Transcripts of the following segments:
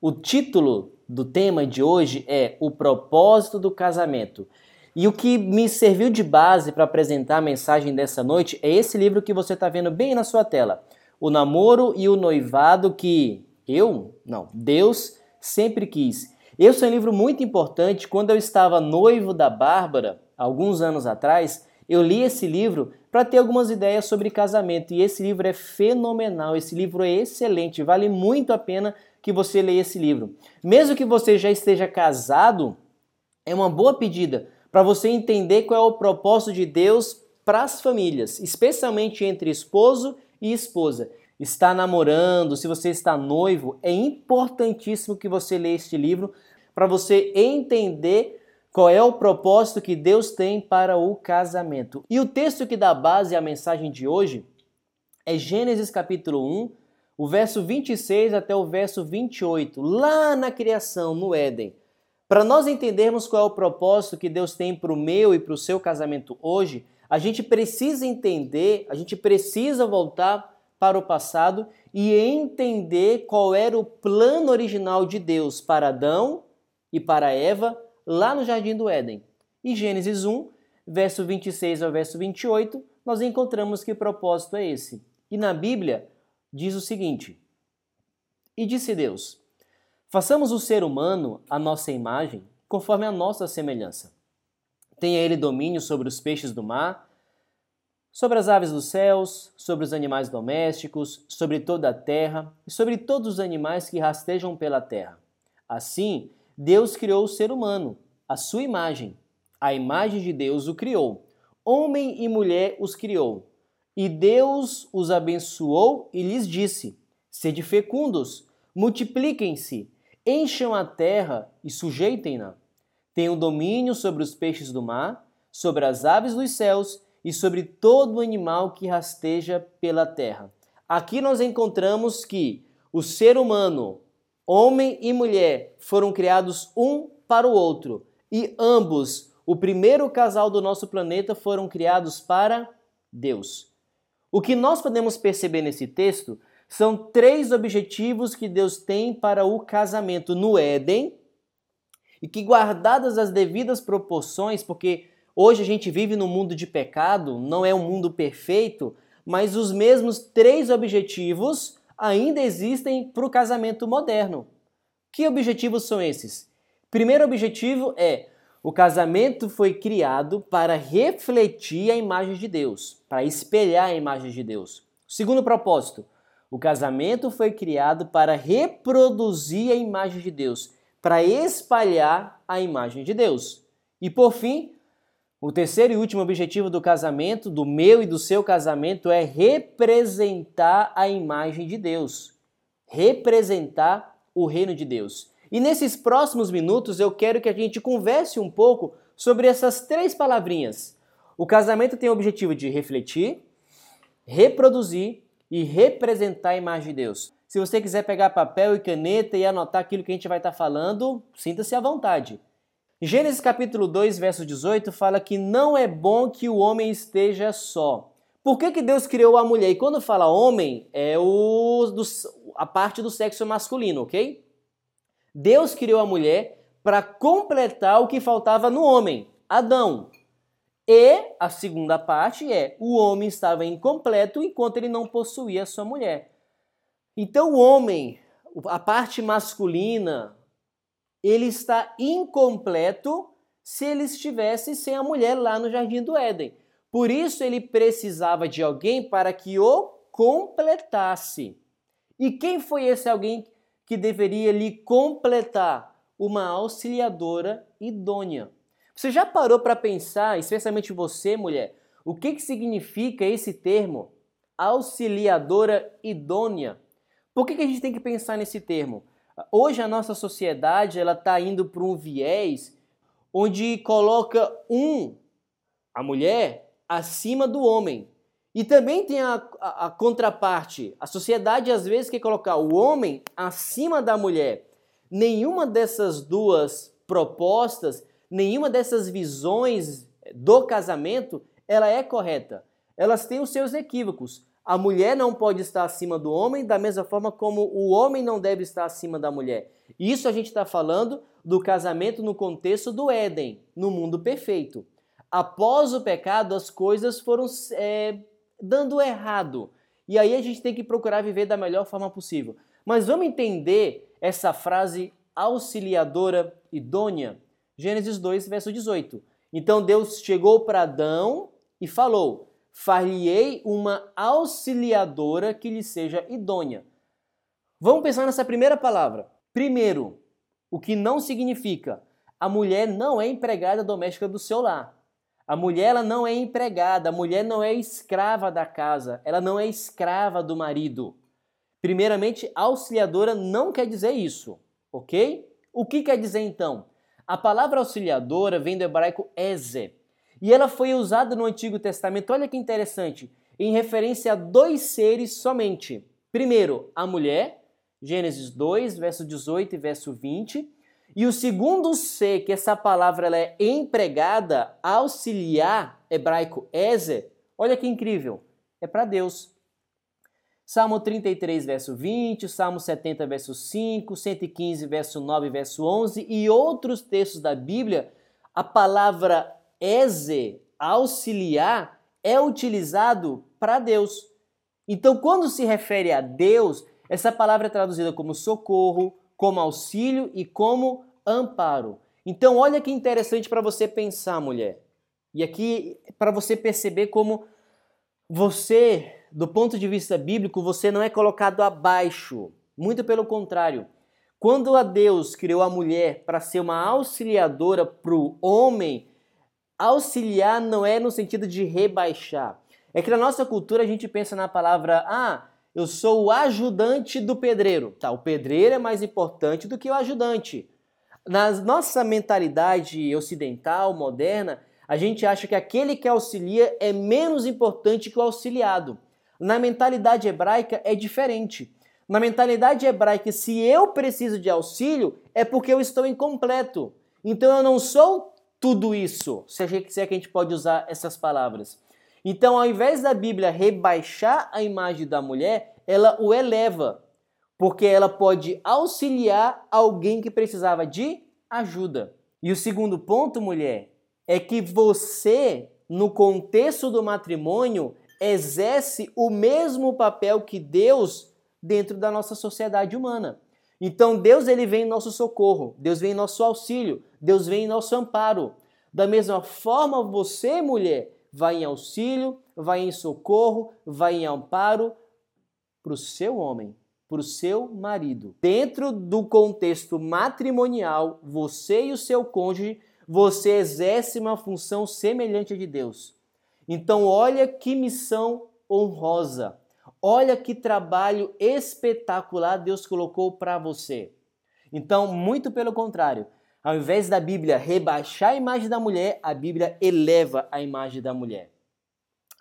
O título do tema de hoje é O propósito do casamento. E o que me serviu de base para apresentar a mensagem dessa noite é esse livro que você está vendo bem na sua tela. O namoro e o noivado que eu, não, Deus sempre quis. Esse é um livro muito importante. Quando eu estava noivo da Bárbara, alguns anos atrás, eu li esse livro para ter algumas ideias sobre casamento e esse livro é fenomenal, esse livro é excelente, vale muito a pena que você leia esse livro. Mesmo que você já esteja casado, é uma boa pedida para você entender qual é o propósito de Deus para as famílias, especialmente entre esposo e esposa. Está namorando, se você está noivo, é importantíssimo que você leia este livro para você entender qual é o propósito que Deus tem para o casamento? E o texto que dá base à mensagem de hoje é Gênesis capítulo 1, o verso 26 até o verso 28, lá na criação, no Éden. Para nós entendermos qual é o propósito que Deus tem para o meu e para o seu casamento hoje, a gente precisa entender, a gente precisa voltar para o passado e entender qual era o plano original de Deus para Adão e para Eva lá no Jardim do Éden. E Gênesis 1, verso 26 ao verso 28, nós encontramos que propósito é esse. E na Bíblia diz o seguinte: E disse Deus: Façamos o ser humano a nossa imagem, conforme a nossa semelhança. Tenha ele domínio sobre os peixes do mar, sobre as aves dos céus, sobre os animais domésticos, sobre toda a terra e sobre todos os animais que rastejam pela terra. Assim, Deus criou o ser humano, a sua imagem. A imagem de Deus o criou. Homem e mulher os criou. E Deus os abençoou e lhes disse: Sede fecundos, multipliquem-se, encham a terra e sujeitem-na. Tenham domínio sobre os peixes do mar, sobre as aves dos céus e sobre todo animal que rasteja pela terra. Aqui nós encontramos que o ser humano Homem e mulher foram criados um para o outro e ambos, o primeiro casal do nosso planeta, foram criados para Deus. O que nós podemos perceber nesse texto são três objetivos que Deus tem para o casamento no Éden e que, guardadas as devidas proporções, porque hoje a gente vive num mundo de pecado, não é um mundo perfeito, mas os mesmos três objetivos ainda existem para o casamento moderno. Que objetivos são esses? Primeiro objetivo é o casamento foi criado para refletir a imagem de Deus, para espelhar a imagem de Deus. Segundo propósito, o casamento foi criado para reproduzir a imagem de Deus, para espalhar a imagem de Deus. E por fim, o terceiro e último objetivo do casamento, do meu e do seu casamento, é representar a imagem de Deus, representar o reino de Deus. E nesses próximos minutos eu quero que a gente converse um pouco sobre essas três palavrinhas. O casamento tem o objetivo de refletir, reproduzir e representar a imagem de Deus. Se você quiser pegar papel e caneta e anotar aquilo que a gente vai estar falando, sinta-se à vontade. Gênesis capítulo 2, verso 18 fala que não é bom que o homem esteja só. Por que, que Deus criou a mulher? E quando fala homem, é o, do, a parte do sexo masculino, ok? Deus criou a mulher para completar o que faltava no homem, Adão. E a segunda parte é: o homem estava incompleto enquanto ele não possuía sua mulher. Então, o homem, a parte masculina, ele está incompleto se ele estivesse sem a mulher lá no jardim do Éden. Por isso ele precisava de alguém para que o completasse. E quem foi esse alguém que deveria lhe completar? Uma auxiliadora idônea. Você já parou para pensar, especialmente você, mulher, o que, que significa esse termo? Auxiliadora idônea. Por que, que a gente tem que pensar nesse termo? Hoje a nossa sociedade ela está indo para um viés onde coloca um, a mulher, acima do homem. E também tem a, a, a, contraparte. A sociedade às vezes quer colocar o homem acima da mulher. Nenhuma dessas duas propostas, nenhuma dessas visões do casamento, ela é correta. Elas têm os seus equívocos. A mulher não pode estar acima do homem, da mesma forma como o homem não deve estar acima da mulher. Isso a gente está falando do casamento no contexto do Éden, no mundo perfeito. Após o pecado, as coisas foram é, dando errado. E aí a gente tem que procurar viver da melhor forma possível. Mas vamos entender essa frase auxiliadora idônea? Gênesis 2, verso 18. Então Deus chegou para Adão e falou: Far-lhe-ei uma auxiliadora que lhe seja idônea. Vamos pensar nessa primeira palavra. Primeiro, o que não significa a mulher não é empregada doméstica do seu lar. A mulher ela não é empregada, a mulher não é escrava da casa, ela não é escrava do marido. Primeiramente, auxiliadora não quer dizer isso, ok? O que quer dizer então? A palavra auxiliadora vem do hebraico eze, e ela foi usada no Antigo Testamento, olha que interessante, em referência a dois seres somente. Primeiro, a mulher, Gênesis 2, verso 18 e verso 20. E o segundo ser, que essa palavra ela é empregada, auxiliar, hebraico ezer, olha que incrível, é para Deus. Salmo 33, verso 20, Salmo 70, verso 5, 115, verso 9, verso 11 e outros textos da Bíblia, a palavra Eze, auxiliar, é utilizado para Deus. Então, quando se refere a Deus, essa palavra é traduzida como socorro, como auxílio e como amparo. Então, olha que interessante para você pensar, mulher. E aqui, para você perceber como você, do ponto de vista bíblico, você não é colocado abaixo. Muito pelo contrário. Quando a Deus criou a mulher para ser uma auxiliadora para o homem, Auxiliar não é no sentido de rebaixar. É que na nossa cultura a gente pensa na palavra, ah, eu sou o ajudante do pedreiro. Tá, o pedreiro é mais importante do que o ajudante. Na nossa mentalidade ocidental, moderna, a gente acha que aquele que auxilia é menos importante que o auxiliado. Na mentalidade hebraica é diferente. Na mentalidade hebraica, se eu preciso de auxílio, é porque eu estou incompleto. Então eu não sou tudo isso, se, é que a gente pode usar essas palavras. Então, ao invés da Bíblia rebaixar a imagem da mulher, ela o eleva, porque ela pode auxiliar alguém que precisava de ajuda. E o segundo ponto, mulher, é que você, no contexto do matrimônio, exerce o mesmo papel que Deus dentro da nossa sociedade humana. Então Deus ele vem em nosso socorro, Deus vem em nosso auxílio, Deus vem em nosso amparo. Da mesma forma, você, mulher, vai em auxílio, vai em socorro, vai em amparo para o seu homem, para o seu marido. Dentro do contexto matrimonial, você e o seu cônjuge, você exerce uma função semelhante à de Deus. Então, olha que missão honrosa. Olha que trabalho espetacular Deus colocou para você. Então, muito pelo contrário, ao invés da Bíblia rebaixar a imagem da mulher, a Bíblia eleva a imagem da mulher.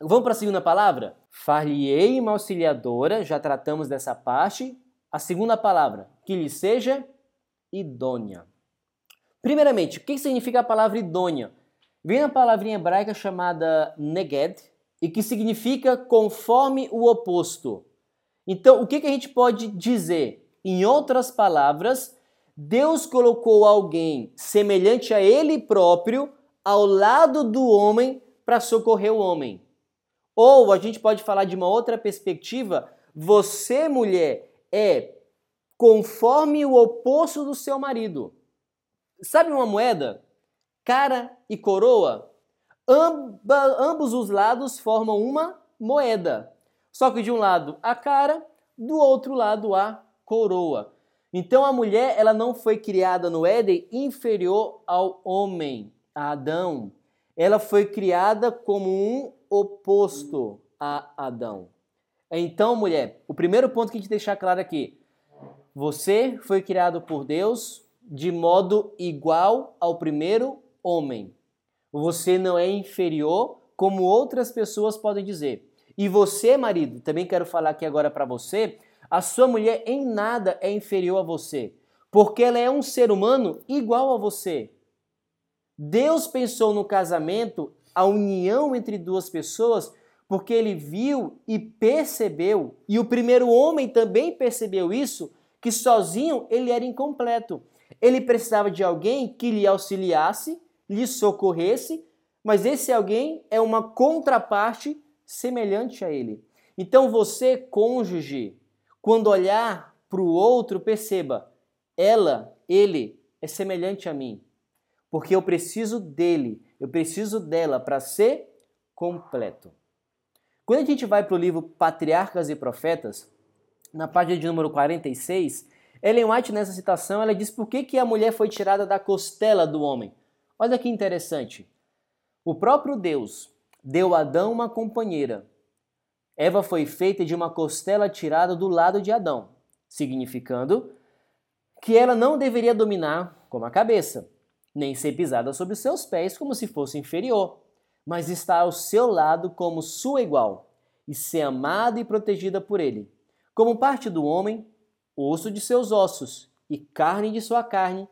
Vamos para a segunda palavra? Far-lhe-ei uma auxiliadora, já tratamos dessa parte. A segunda palavra, que lhe seja idônea. Primeiramente, o que significa a palavra idônea? Vem a palavrinha hebraica chamada neged, e que significa conforme o oposto. Então, o que, que a gente pode dizer? Em outras palavras, Deus colocou alguém semelhante a ele próprio ao lado do homem para socorrer o homem. Ou a gente pode falar de uma outra perspectiva: você, mulher, é conforme o oposto do seu marido. Sabe uma moeda? Cara e coroa? Amba, ambos os lados formam uma moeda. Só que de um lado a cara, do outro lado a coroa. Então a mulher ela não foi criada no Éden inferior ao homem, a Adão. Ela foi criada como um oposto a Adão. Então, mulher, o primeiro ponto que a gente deixar claro aqui, você foi criado por Deus de modo igual ao primeiro homem. Você não é inferior como outras pessoas podem dizer. E você, marido, também quero falar aqui agora para você, a sua mulher em nada é inferior a você, porque ela é um ser humano igual a você. Deus pensou no casamento, a união entre duas pessoas, porque ele viu e percebeu, e o primeiro homem também percebeu isso, que sozinho ele era incompleto. Ele precisava de alguém que lhe auxiliasse, lhe socorresse, mas esse alguém é uma contraparte semelhante a ele. Então você, cônjuge, quando olhar para o outro, perceba, ela, ele é semelhante a mim, porque eu preciso dele, eu preciso dela para ser completo. Quando a gente vai para o livro Patriarcas e Profetas, na página de número 46, Ellen White, nessa citação, ela diz por que, que a mulher foi tirada da costela do homem. Olha que interessante. O próprio Deus deu a Adão uma companheira. Eva foi feita de uma costela tirada do lado de Adão, significando que ela não deveria dominar como a cabeça, nem ser pisada sobre seus pés como se fosse inferior, mas estar ao seu lado como sua igual e ser amada e protegida por ele. Como parte do homem, osso de seus ossos e carne de sua carne,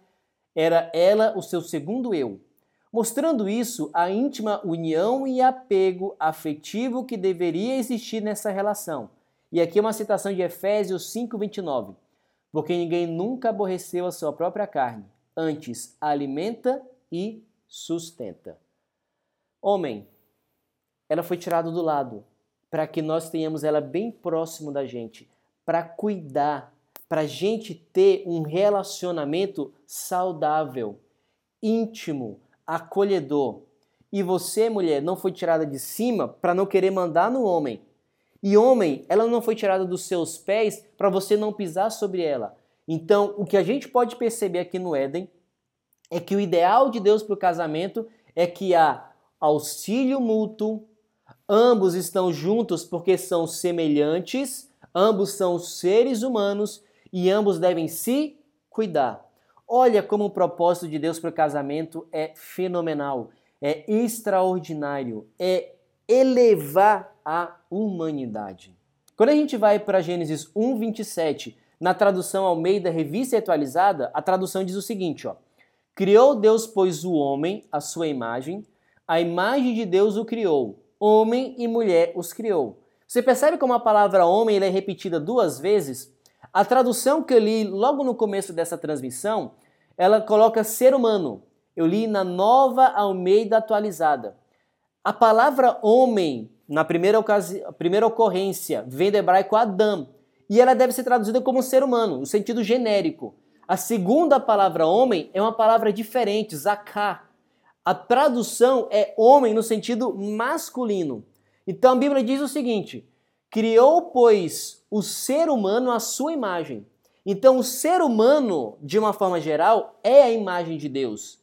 era ela o seu segundo eu, mostrando isso a íntima união e apego afetivo que deveria existir nessa relação. E aqui uma citação de Efésios 5:29. Porque ninguém nunca aborreceu a sua própria carne, antes alimenta e sustenta. Homem, ela foi tirada do lado para que nós tenhamos ela bem próximo da gente, para cuidar, para a gente ter um relacionamento saudável, íntimo, acolhedor. E você, mulher, não foi tirada de cima para não querer mandar no homem. E homem, ela não foi tirada dos seus pés para você não pisar sobre ela. Então, o que a gente pode perceber aqui no Éden é que o ideal de Deus para o casamento é que há auxílio mútuo, ambos estão juntos porque são semelhantes, ambos são seres humanos e ambos devem se cuidar. Olha como o propósito de Deus para o casamento é fenomenal, é extraordinário, é elevar a humanidade. Quando a gente vai para Gênesis 1, 27, na tradução Almeida Revista Atualizada, a tradução diz o seguinte: ó, Criou Deus, pois, o homem, a sua imagem, a imagem de Deus o criou, homem e mulher os criou. Você percebe como a palavra homem é repetida duas vezes? A tradução que eu li logo no começo dessa transmissão, ela coloca ser humano. Eu li na nova Almeida atualizada. A palavra homem, na primeira, ocasi... primeira ocorrência, vem do hebraico Adam, e ela deve ser traduzida como ser humano, no sentido genérico. A segunda palavra homem é uma palavra diferente, zaká. A tradução é homem no sentido masculino. Então a Bíblia diz o seguinte: Criou, pois, o ser humano à sua imagem. Então, o ser humano, de uma forma geral, é a imagem de Deus.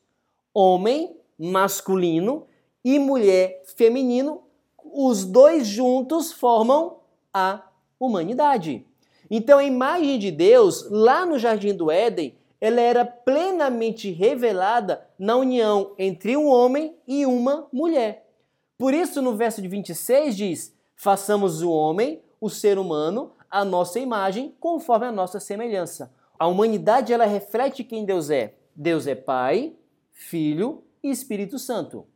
Homem, masculino, e mulher, feminino, os dois juntos formam a humanidade. Então, a imagem de Deus, lá no Jardim do Éden, ela era plenamente revelada na união entre um homem e uma mulher. Por isso, no verso de 26 diz: Façamos o homem o ser humano a nossa imagem, conforme a nossa semelhança. A humanidade ela reflete quem Deus é. Deus é Pai, Filho e Espírito Santo.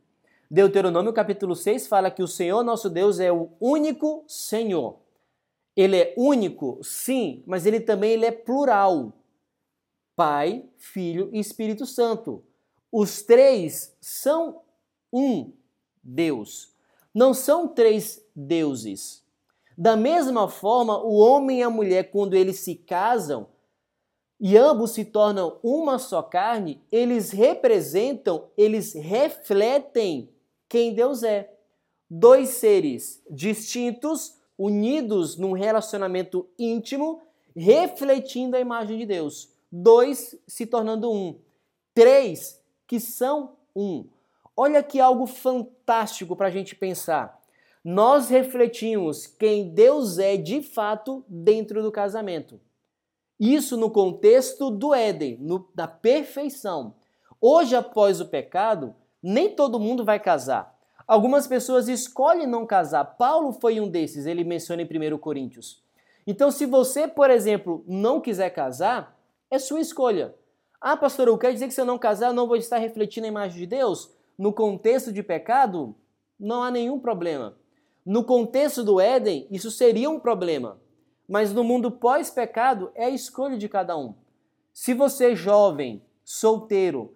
Deuteronômio capítulo 6 fala que o Senhor nosso Deus é o único Senhor. Ele é único, sim, mas ele também ele é plural. Pai, Filho e Espírito Santo. Os três são um Deus. Não são três deuses. Da mesma forma, o homem e a mulher, quando eles se casam e ambos se tornam uma só carne, eles representam, eles refletem quem Deus é. Dois seres distintos, unidos num relacionamento íntimo, refletindo a imagem de Deus. Dois se tornando um. Três que são um. Olha que algo fantástico para a gente pensar nós refletimos quem Deus é de fato dentro do casamento. Isso no contexto do Éden, no, da perfeição. Hoje, após o pecado, nem todo mundo vai casar. Algumas pessoas escolhem não casar. Paulo foi um desses, ele menciona em 1 Coríntios. Então, se você, por exemplo, não quiser casar, é sua escolha. Ah, pastor, eu quero dizer que se eu não casar, eu não vou estar refletindo a imagem de Deus? No contexto de pecado, não há nenhum problema. No contexto do Éden, isso seria um problema. Mas no mundo pós-pecado, é a escolha de cada um. Se você, jovem, solteiro,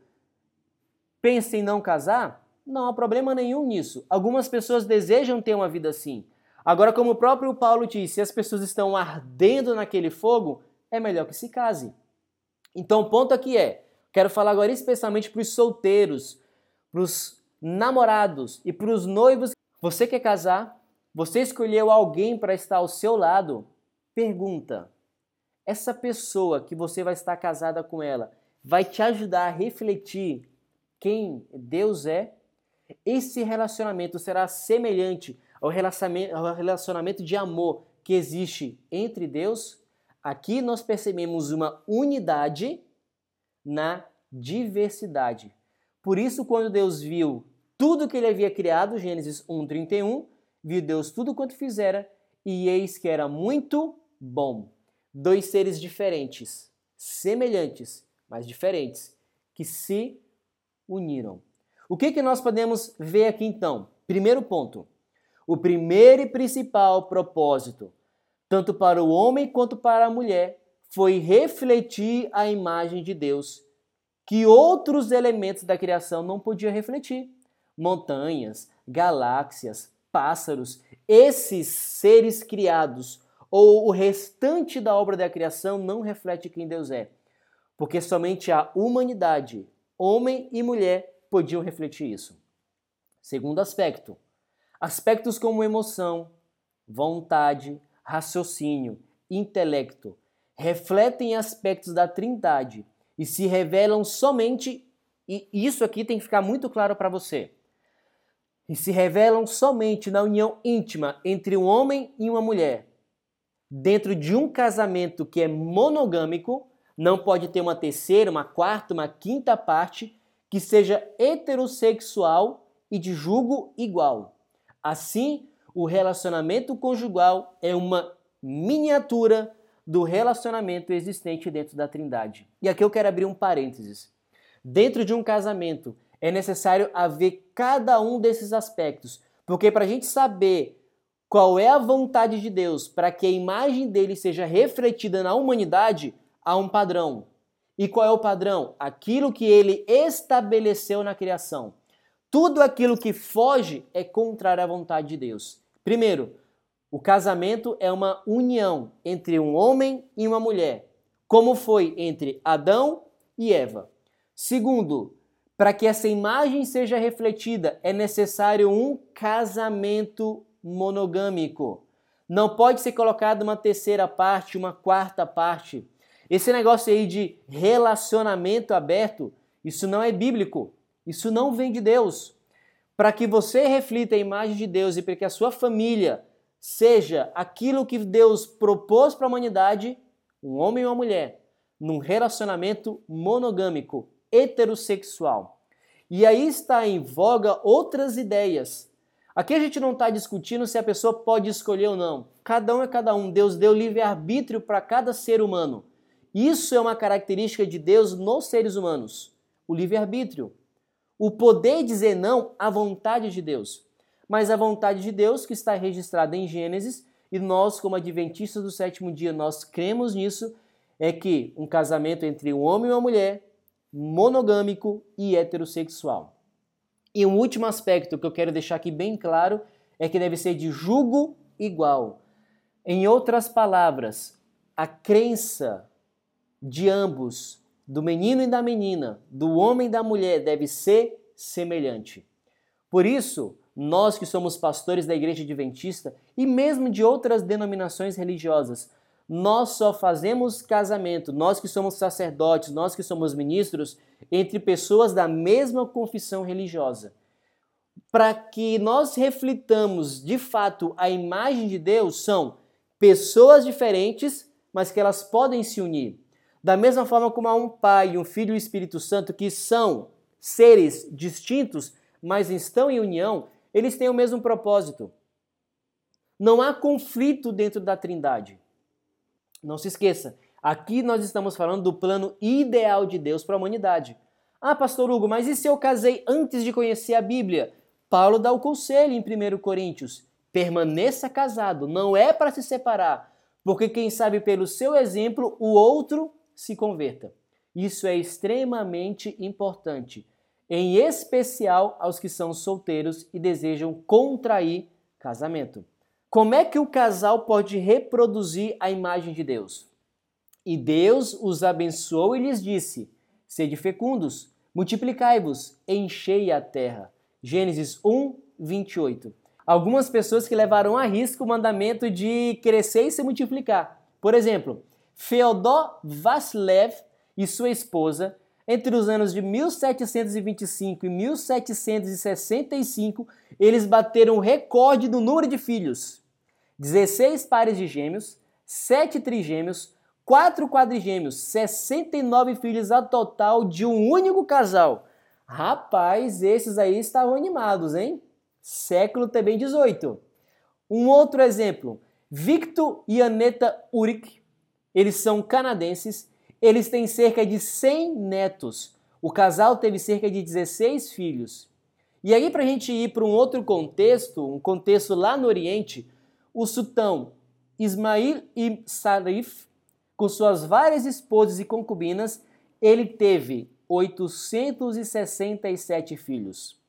pensa em não casar, não há problema nenhum nisso. Algumas pessoas desejam ter uma vida assim. Agora, como o próprio Paulo disse, se as pessoas estão ardendo naquele fogo, é melhor que se case. Então, o ponto aqui é: quero falar agora especialmente para os solteiros, para os namorados e para os noivos. Você quer casar? Você escolheu alguém para estar ao seu lado? Pergunta: essa pessoa que você vai estar casada com ela vai te ajudar a refletir quem Deus é? Esse relacionamento será semelhante ao relacionamento, de amor que existe entre Deus? Aqui nós percebemos uma unidade na diversidade. Por isso, quando Deus viu tudo que ele havia criado, Gênesis 1:31, viu Deus tudo quanto fizera e eis que era muito bom. Dois seres diferentes, semelhantes, mas diferentes, que se uniram. O que, que nós podemos ver aqui então? Primeiro ponto. O primeiro e principal propósito, tanto para o homem quanto para a mulher, foi refletir a imagem de Deus, que outros elementos da criação não podiam refletir. Montanhas, galáxias, pássaros, esses seres criados ou o restante da obra da criação não reflete quem Deus é, porque somente a humanidade, homem e mulher, podiam refletir isso. Segundo aspecto, aspectos como emoção, vontade, raciocínio, intelecto, refletem aspectos da Trindade e se revelam somente, e isso aqui tem que ficar muito claro para você, e se revelam somente na união íntima entre um homem e uma mulher. Dentro de um casamento que é monogâmico, não pode ter uma terceira, uma quarta, uma quinta parte que seja heterossexual e de julgo igual. Assim, o relacionamento conjugal é uma miniatura do relacionamento existente dentro da Trindade. E aqui eu quero abrir um parênteses. Dentro de um casamento, é necessário haver cada um desses aspectos, porque para a gente saber qual é a vontade de Deus para que a imagem dele seja refletida na humanidade, há um padrão. E qual é o padrão? Aquilo que ele estabeleceu na criação. Tudo aquilo que foge é contrário à vontade de Deus. Primeiro, o casamento é uma união entre um homem e uma mulher, como foi entre Adão e Eva. Segundo, para que essa imagem seja refletida, é necessário um casamento monogâmico. Não pode ser colocado uma terceira parte, uma quarta parte. Esse negócio aí de relacionamento aberto, isso não é bíblico. Isso não vem de Deus. Para que você reflita a imagem de Deus e para que a sua família seja aquilo que Deus propôs para a humanidade, um homem e uma mulher, num relacionamento monogâmico, heterossexual. E aí está em voga outras ideias. Aqui a gente não está discutindo se a pessoa pode escolher ou não. Cada um é cada um. Deus deu livre-arbítrio para cada ser humano. Isso é uma característica de Deus nos seres humanos. O livre-arbítrio. O poder dizer não à vontade de Deus. Mas a vontade de Deus, que está registrada em Gênesis, e nós, como adventistas do sétimo dia, nós cremos nisso, é que um casamento entre um homem e uma mulher monogâmico e heterossexual. E um último aspecto que eu quero deixar aqui bem claro é que deve ser de julgo igual. Em outras palavras, a crença de ambos, do menino e da menina, do homem e da mulher, deve ser semelhante. Por isso, nós que somos pastores da Igreja Adventista e mesmo de outras denominações religiosas, nós só fazemos casamento, nós que somos sacerdotes, nós que somos ministros, entre pessoas da mesma confissão religiosa. Para que nós reflitamos de fato a imagem de Deus, são pessoas diferentes, mas que elas podem se unir. Da mesma forma como há um Pai, um Filho e um Espírito Santo que são seres distintos, mas estão em união, eles têm o mesmo propósito. Não há conflito dentro da Trindade. Não se esqueça, aqui nós estamos falando do plano ideal de Deus para a humanidade. Ah, pastor Hugo, mas e se eu casei antes de conhecer a Bíblia? Paulo dá o conselho em 1 Coríntios. permaneça casado, não é para se separar, porque quem sabe pelo seu exemplo o outro se converta. Isso é extremamente importante, em especial aos que são solteiros e desejam contrair casamento. Como é que o casal pode reproduzir a imagem de Deus? E Deus os abençoou e lhes disse: Sede fecundos, multiplicai-vos, enchei a terra. Gênesis 1, 28. Algumas pessoas que levaram a risco o mandamento de crescer e se multiplicar. Por exemplo, Feodor Vasilev e sua esposa, entre os anos de 1725 e 1765, eles bateram o recorde do número de filhos. 16 pares de gêmeos, 7 trigêmeos, 4 quadrigêmeos, 69 filhos a total de um único casal. Rapaz, esses aí estavam animados, hein? Século também 18. Um outro exemplo, Victor e Aneta Uric, eles são canadenses, eles têm cerca de 100 netos. O casal teve cerca de 16 filhos. E aí, para a gente ir para um outro contexto, um contexto lá no Oriente, o sultão Ismail ibn Sarif, com suas várias esposas e concubinas, ele teve 867 filhos,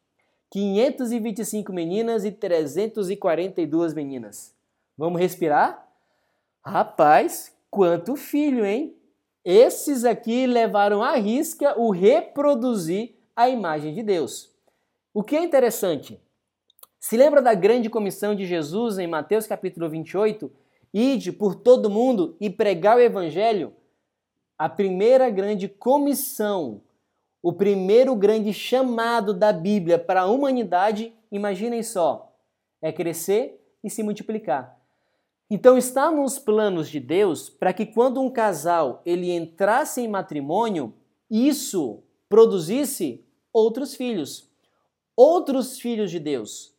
525 meninas e 342 meninas. Vamos respirar? Rapaz, quanto filho, hein? Esses aqui levaram à risca o reproduzir a imagem de Deus. O que é interessante, se lembra da grande comissão de Jesus em Mateus capítulo 28? Ide por todo mundo e pregar o evangelho? A primeira grande comissão, o primeiro grande chamado da Bíblia para a humanidade, imaginem só, é crescer e se multiplicar. Então está nos planos de Deus para que quando um casal ele entrasse em matrimônio, isso produzisse outros filhos, outros filhos de Deus.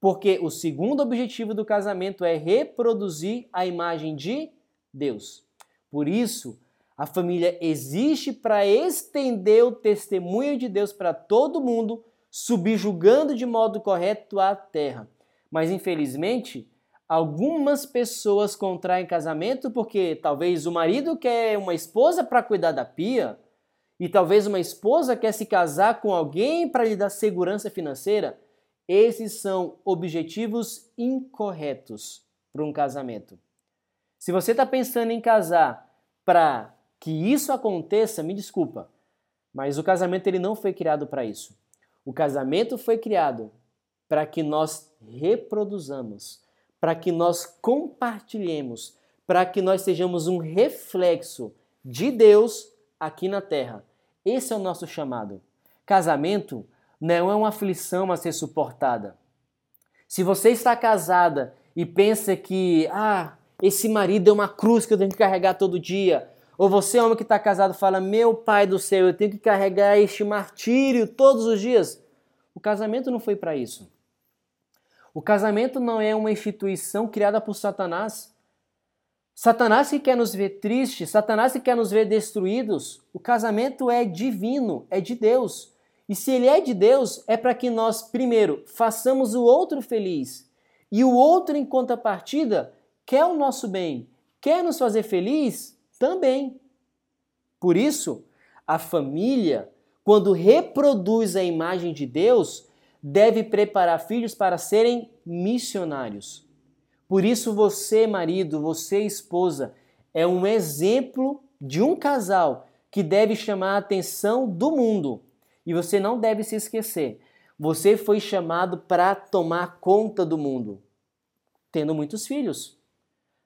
Porque o segundo objetivo do casamento é reproduzir a imagem de Deus. Por isso, a família existe para estender o testemunho de Deus para todo mundo, subjugando de modo correto a terra. Mas infelizmente, algumas pessoas contraem casamento porque talvez o marido quer uma esposa para cuidar da pia, e talvez uma esposa quer se casar com alguém para lhe dar segurança financeira. Esses são objetivos incorretos para um casamento. Se você está pensando em casar para que isso aconteça, me desculpa, mas o casamento ele não foi criado para isso. O casamento foi criado para que nós reproduzamos, para que nós compartilhemos, para que nós sejamos um reflexo de Deus aqui na terra. Esse é o nosso chamado. Casamento não é uma aflição a ser suportada. Se você está casada e pensa que, ah, esse marido é uma cruz que eu tenho que carregar todo dia, ou você, homem que está casado, fala, meu pai do céu, eu tenho que carregar este martírio todos os dias. O casamento não foi para isso. O casamento não é uma instituição criada por Satanás. Satanás que quer nos ver tristes, Satanás que quer nos ver destruídos. O casamento é divino, é de Deus. E se ele é de Deus, é para que nós, primeiro, façamos o outro feliz. E o outro, em contrapartida, quer o nosso bem, quer nos fazer feliz também. Por isso, a família, quando reproduz a imagem de Deus, deve preparar filhos para serem missionários. Por isso, você, marido, você, esposa, é um exemplo de um casal que deve chamar a atenção do mundo e você não deve se esquecer: você foi chamado para tomar conta do mundo, tendo muitos filhos.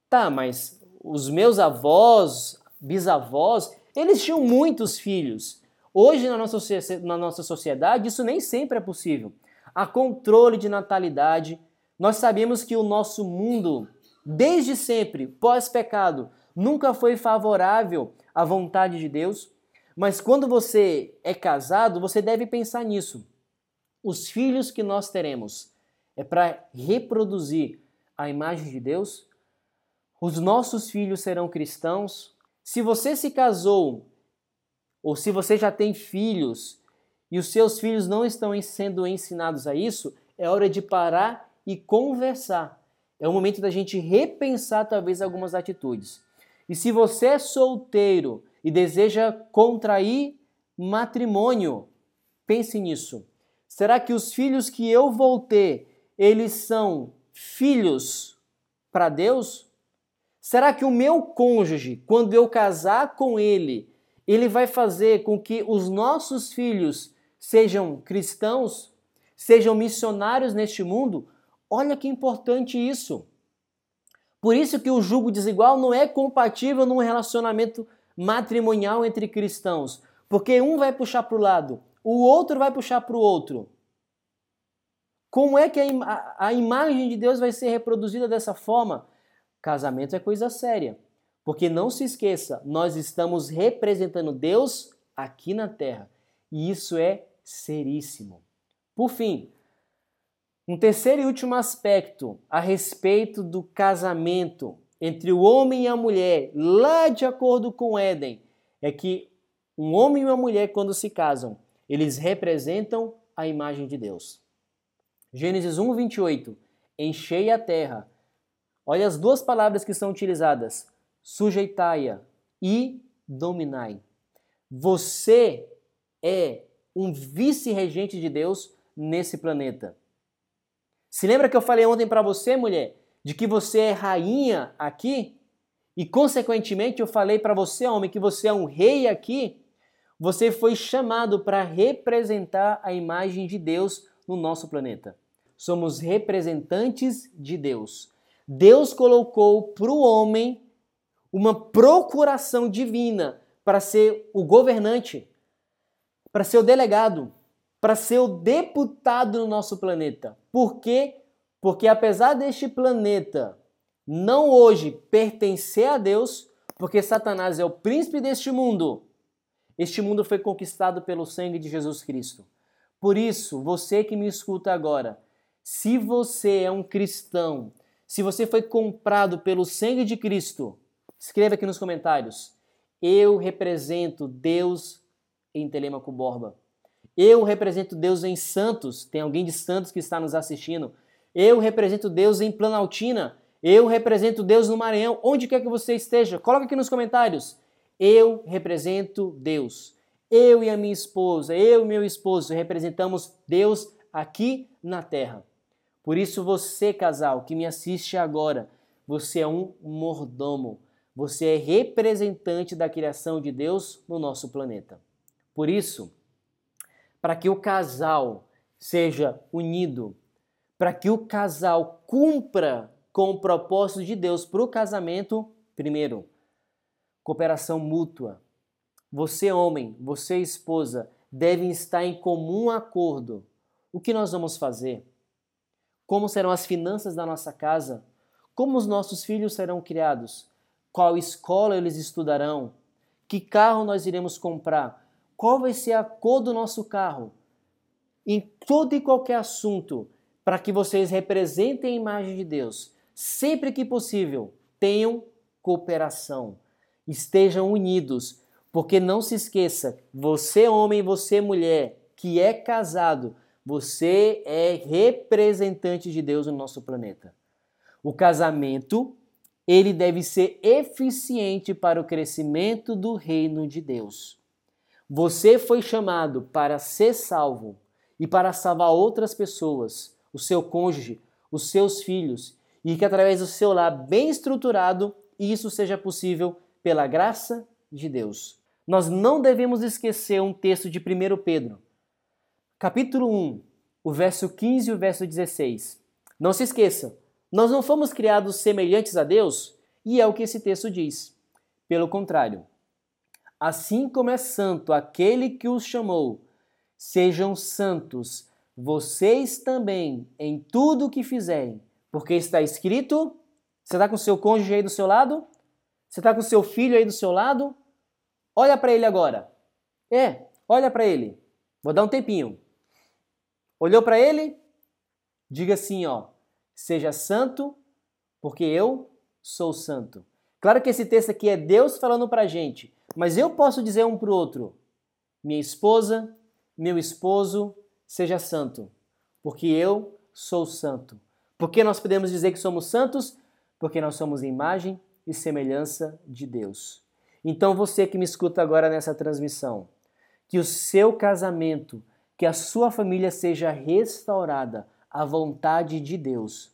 Tá, mas os meus avós, bisavós, eles tinham muitos filhos. Hoje, na nossa, na nossa sociedade, isso nem sempre é possível. Há controle de natalidade. Nós sabemos que o nosso mundo, desde sempre, pós-pecado, nunca foi favorável à vontade de Deus. Mas quando você é casado, você deve pensar nisso. Os filhos que nós teremos é para reproduzir a imagem de Deus? Os nossos filhos serão cristãos? Se você se casou, ou se você já tem filhos e os seus filhos não estão sendo ensinados a isso, é hora de parar e conversar. É o momento da gente repensar talvez algumas atitudes. E se você é solteiro e deseja contrair matrimônio, pense nisso. Será que os filhos que eu vou ter, eles são filhos para Deus? Será que o meu cônjuge, quando eu casar com ele, ele vai fazer com que os nossos filhos sejam cristãos, sejam missionários neste mundo? Olha que importante isso. Por isso que o jugo desigual não é compatível num relacionamento matrimonial entre cristãos, porque um vai puxar para o lado, o outro vai puxar para o outro. Como é que a, im a, imagem de Deus vai ser reproduzida dessa forma? Casamento é coisa séria. Porque não se esqueça, nós estamos representando Deus aqui na terra. E isso é seríssimo. Por fim, um terceiro e último aspecto a respeito do casamento entre o homem e a mulher, lá de acordo com Éden, é que um homem e uma mulher, quando se casam, eles representam a imagem de Deus. Gênesis 1, 28. Enchei a terra. Olha as duas palavras que são utilizadas: sujeitai-a e dominai. Você é um vice-regente de Deus nesse planeta. Se lembra que eu falei ontem para você, mulher, de que você é rainha aqui? E consequentemente eu falei para você, homem, que você é um rei aqui? Você foi chamado para representar a imagem de Deus no nosso planeta. Somos representantes de Deus. Deus colocou para o homem uma procuração divina para ser o governante, para ser o delegado, para ser o deputado no nosso planeta. Por quê? Porque apesar deste planeta não hoje pertencer a Deus, porque Satanás é o príncipe deste mundo, este mundo foi conquistado pelo sangue de Jesus Cristo. Por isso, você que me escuta agora, se você é um cristão, se você foi comprado pelo sangue de Cristo, escreva aqui nos comentários. Eu represento Deus em Telemaco Borba. Eu represento Deus em Santos. Tem alguém de Santos que está nos assistindo. Eu represento Deus em Planaltina. Eu represento Deus no Maranhão. Onde quer que você esteja, coloca aqui nos comentários. Eu represento Deus. Eu e a minha esposa, eu e meu esposo representamos Deus aqui na terra. Por isso, você, casal, que me assiste agora, você é um mordomo. Você é representante da criação de Deus no nosso planeta. Por isso, para que o casal seja unido, para que o casal cumpra com o propósito de Deus para o casamento, primeiro, cooperação mútua. Você, homem, você, esposa, devem estar em comum acordo. O que nós vamos fazer? Como serão as finanças da nossa casa? Como os nossos filhos serão criados? Qual escola eles estudarão? Que carro nós iremos comprar? Qual vai ser a cor do nosso carro, em todo e qualquer assunto, para que vocês representem a imagem de Deus. Sempre que possível, tenham cooperação, estejam unidos, porque não se esqueça, você homem, você mulher, que é casado, você é representante de Deus no nosso planeta. O casamento, ele deve ser eficiente para o crescimento do reino de Deus. Você foi chamado para ser salvo e para salvar outras pessoas, o seu cônjuge, os seus filhos, e que através do seu lar bem estruturado isso seja possível pela graça de Deus. Nós não devemos esquecer um texto de 1 Pedro, capítulo 1, o verso 15 e o verso 16. Não se esqueça, nós não fomos criados semelhantes a Deus, e é o que esse texto diz. Pelo contrário, assim como é santo aquele que os chamou, sejam santos vocês também em tudo o que fizerem, porque está escrito. Você está com seu cônjuge aí do seu lado? Você está com seu filho aí do seu lado? Olha para ele agora. É, olha para ele. Vou dar um tempinho. Olhou para ele? Diga assim, ó: Seja santo, porque eu sou santo. Claro que esse texto aqui é Deus falando para a gente. Mas eu posso dizer um para o outro: minha esposa, meu esposo, seja santo, porque eu sou santo. Por que nós podemos dizer que somos santos? Porque nós somos imagem e semelhança de Deus. Então você que me escuta agora nessa transmissão, que o seu casamento, que a sua família seja restaurada à vontade de Deus.